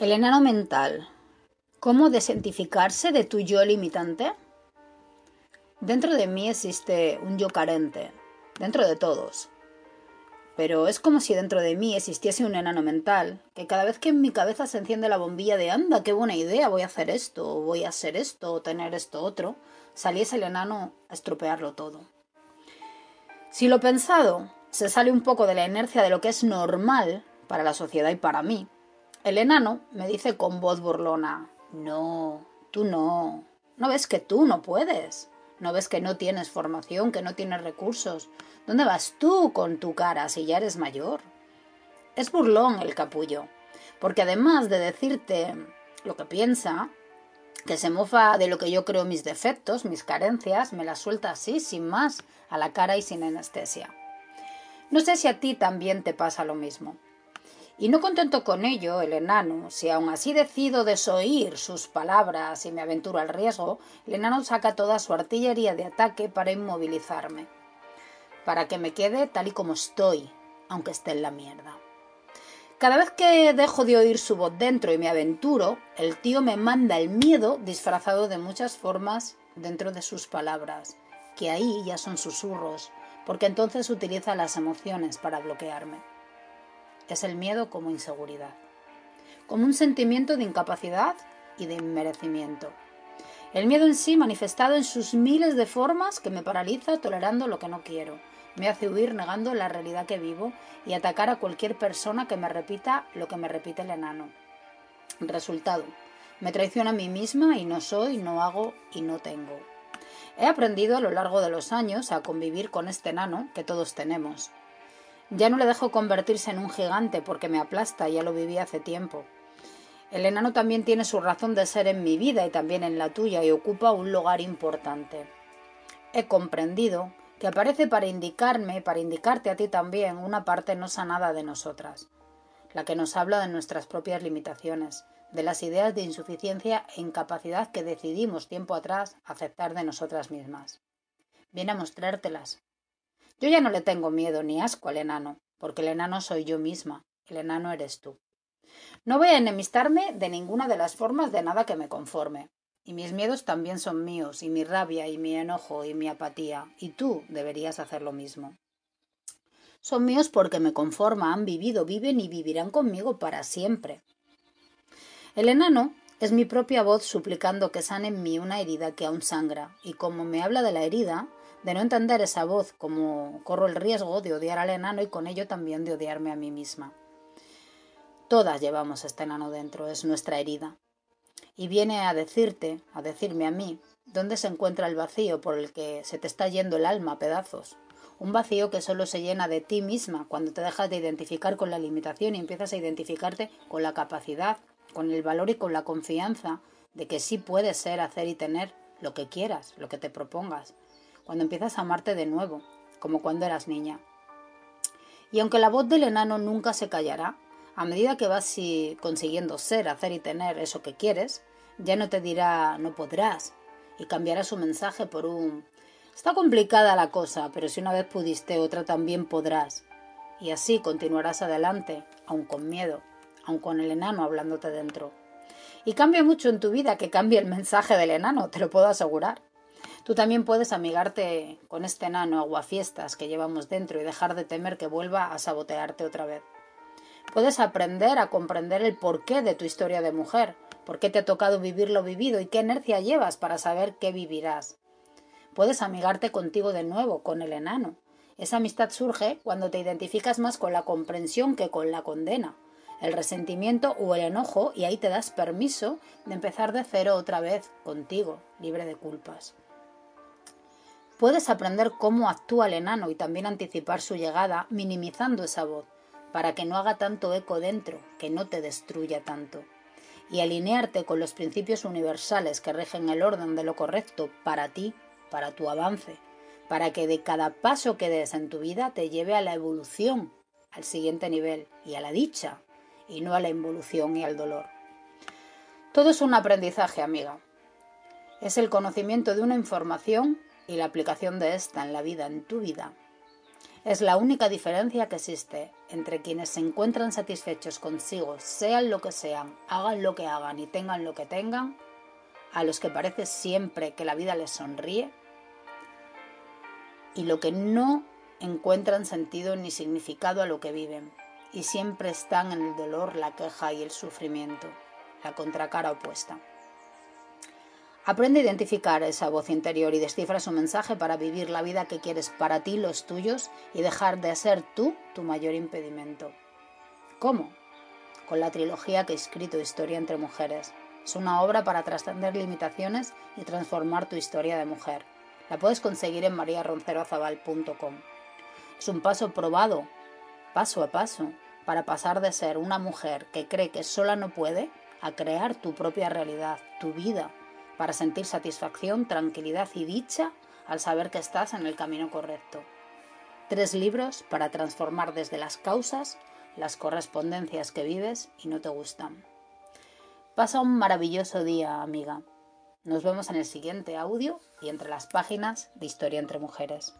El enano mental. ¿Cómo desentificarse de tu yo limitante? Dentro de mí existe un yo carente, dentro de todos. Pero es como si dentro de mí existiese un enano mental, que cada vez que en mi cabeza se enciende la bombilla de anda, qué buena idea, voy a hacer esto, voy a hacer esto, o tener esto otro, saliese el enano a estropearlo todo. Si lo pensado se sale un poco de la inercia de lo que es normal para la sociedad y para mí, el enano me dice con voz burlona, no, tú no. ¿No ves que tú no puedes? ¿No ves que no tienes formación, que no tienes recursos? ¿Dónde vas tú con tu cara si ya eres mayor? Es burlón el capullo, porque además de decirte lo que piensa, que se mofa de lo que yo creo mis defectos, mis carencias, me las suelta así, sin más, a la cara y sin anestesia. No sé si a ti también te pasa lo mismo. Y no contento con ello, el enano, si aún así decido desoír sus palabras y me aventuro al riesgo, el enano saca toda su artillería de ataque para inmovilizarme, para que me quede tal y como estoy, aunque esté en la mierda. Cada vez que dejo de oír su voz dentro y me aventuro, el tío me manda el miedo disfrazado de muchas formas dentro de sus palabras, que ahí ya son susurros, porque entonces utiliza las emociones para bloquearme es el miedo como inseguridad, como un sentimiento de incapacidad y de inmerecimiento. El miedo en sí manifestado en sus miles de formas que me paraliza tolerando lo que no quiero, me hace huir negando la realidad que vivo y atacar a cualquier persona que me repita lo que me repite el enano. Resultado, me traiciono a mí misma y no soy, no hago y no tengo. He aprendido a lo largo de los años a convivir con este enano que todos tenemos, ya no le dejo convertirse en un gigante porque me aplasta, ya lo viví hace tiempo. El enano también tiene su razón de ser en mi vida y también en la tuya y ocupa un lugar importante. He comprendido que aparece para indicarme, para indicarte a ti también, una parte no sanada de nosotras, la que nos habla de nuestras propias limitaciones, de las ideas de insuficiencia e incapacidad que decidimos tiempo atrás aceptar de nosotras mismas. Viene a mostrártelas, yo ya no le tengo miedo ni asco al enano, porque el enano soy yo misma, el enano eres tú. No voy a enemistarme de ninguna de las formas de nada que me conforme. Y mis miedos también son míos, y mi rabia, y mi enojo, y mi apatía, y tú deberías hacer lo mismo. Son míos porque me conforman, han vivido, viven y vivirán conmigo para siempre. El enano es mi propia voz suplicando que sane en mí una herida que aún sangra, y como me habla de la herida, de no entender esa voz, como corro el riesgo de odiar al enano y con ello también de odiarme a mí misma. Todas llevamos este enano dentro, es nuestra herida. Y viene a decirte, a decirme a mí, dónde se encuentra el vacío por el que se te está yendo el alma a pedazos. Un vacío que solo se llena de ti misma cuando te dejas de identificar con la limitación y empiezas a identificarte con la capacidad, con el valor y con la confianza de que sí puedes ser, hacer y tener lo que quieras, lo que te propongas, cuando empiezas a amarte de nuevo, como cuando eras niña. Y aunque la voz del enano nunca se callará, a medida que vas consiguiendo ser, hacer y tener eso que quieres, ya no te dirá no podrás y cambiará su mensaje por un está complicada la cosa, pero si una vez pudiste, otra también podrás. Y así continuarás adelante, aun con miedo, aun con el enano hablándote dentro. Y cambia mucho en tu vida que cambie el mensaje del enano, te lo puedo asegurar. Tú también puedes amigarte con este enano aguafiestas que llevamos dentro y dejar de temer que vuelva a sabotearte otra vez. Puedes aprender a comprender el porqué de tu historia de mujer, por qué te ha tocado vivir lo vivido y qué inercia llevas para saber qué vivirás. Puedes amigarte contigo de nuevo, con el enano. Esa amistad surge cuando te identificas más con la comprensión que con la condena, el resentimiento o el enojo y ahí te das permiso de empezar de cero otra vez contigo, libre de culpas. Puedes aprender cómo actúa el enano y también anticipar su llegada, minimizando esa voz. para que no haga tanto eco dentro, que no te destruya tanto. Y alinearte con los principios universales que rigen el orden de lo correcto para ti, para tu avance, para que de cada paso que des en tu vida te lleve a la evolución, al siguiente nivel y a la dicha, y no a la involución y al dolor. Todo es un aprendizaje, amiga. Es el conocimiento de una información y la aplicación de esta en la vida, en tu vida. Es la única diferencia que existe entre quienes se encuentran satisfechos consigo, sean lo que sean, hagan lo que hagan y tengan lo que tengan, a los que parece siempre que la vida les sonríe, y lo que no encuentran sentido ni significado a lo que viven, y siempre están en el dolor, la queja y el sufrimiento, la contracara opuesta. Aprende a identificar esa voz interior y descifra su mensaje para vivir la vida que quieres para ti, los tuyos, y dejar de ser tú tu mayor impedimento. ¿Cómo? Con la trilogía que he escrito Historia entre Mujeres. Es una obra para trascender limitaciones y transformar tu historia de mujer. La puedes conseguir en mariaronceroazabal.com. Es un paso probado, paso a paso, para pasar de ser una mujer que cree que sola no puede a crear tu propia realidad, tu vida, para sentir satisfacción, tranquilidad y dicha al saber que estás en el camino correcto. Tres libros para transformar desde las causas las correspondencias que vives y no te gustan. Pasa un maravilloso día, amiga. Nos vemos en el siguiente audio y entre las páginas de Historia entre Mujeres.